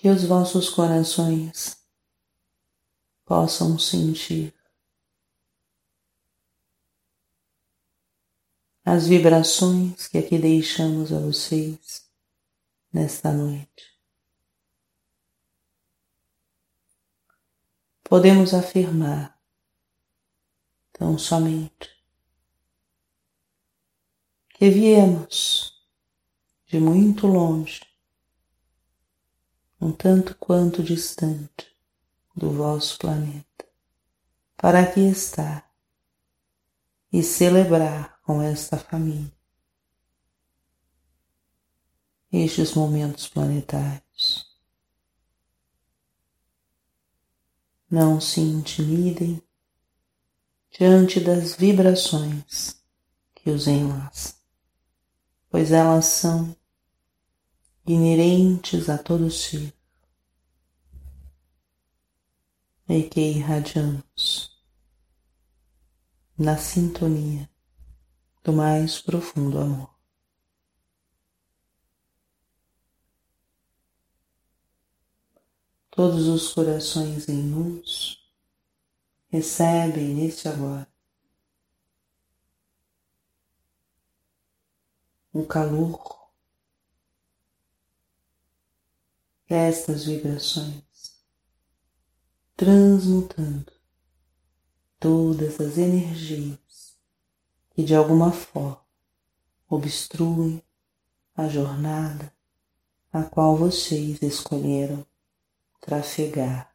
que os vossos corações possam sentir as vibrações que aqui deixamos a vocês nesta noite. Podemos afirmar tão somente que viemos de muito longe, um tanto quanto distante do vosso planeta, para aqui estar e celebrar com esta família estes momentos planetários. Não se intimidem diante das vibrações que os enlaçam pois elas são inerentes a todo ser e que irradiamos na sintonia do mais profundo amor. Todos os corações em luz recebem neste agora um calor estas vibrações, transmutando todas as energias que de alguma forma obstruem a jornada a qual vocês escolheram trafegar.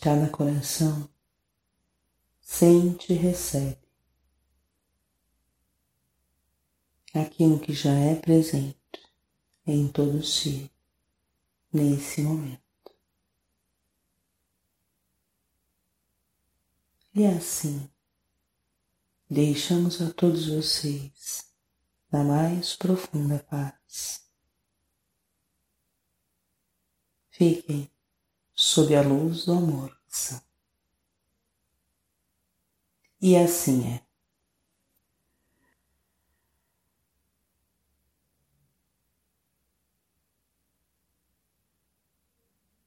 Cada coração sente e recebe aquilo que já é presente em todo si nesse momento. E assim, deixamos a todos vocês na mais profunda paz. Fiquem sob a luz do amor santo. E assim é.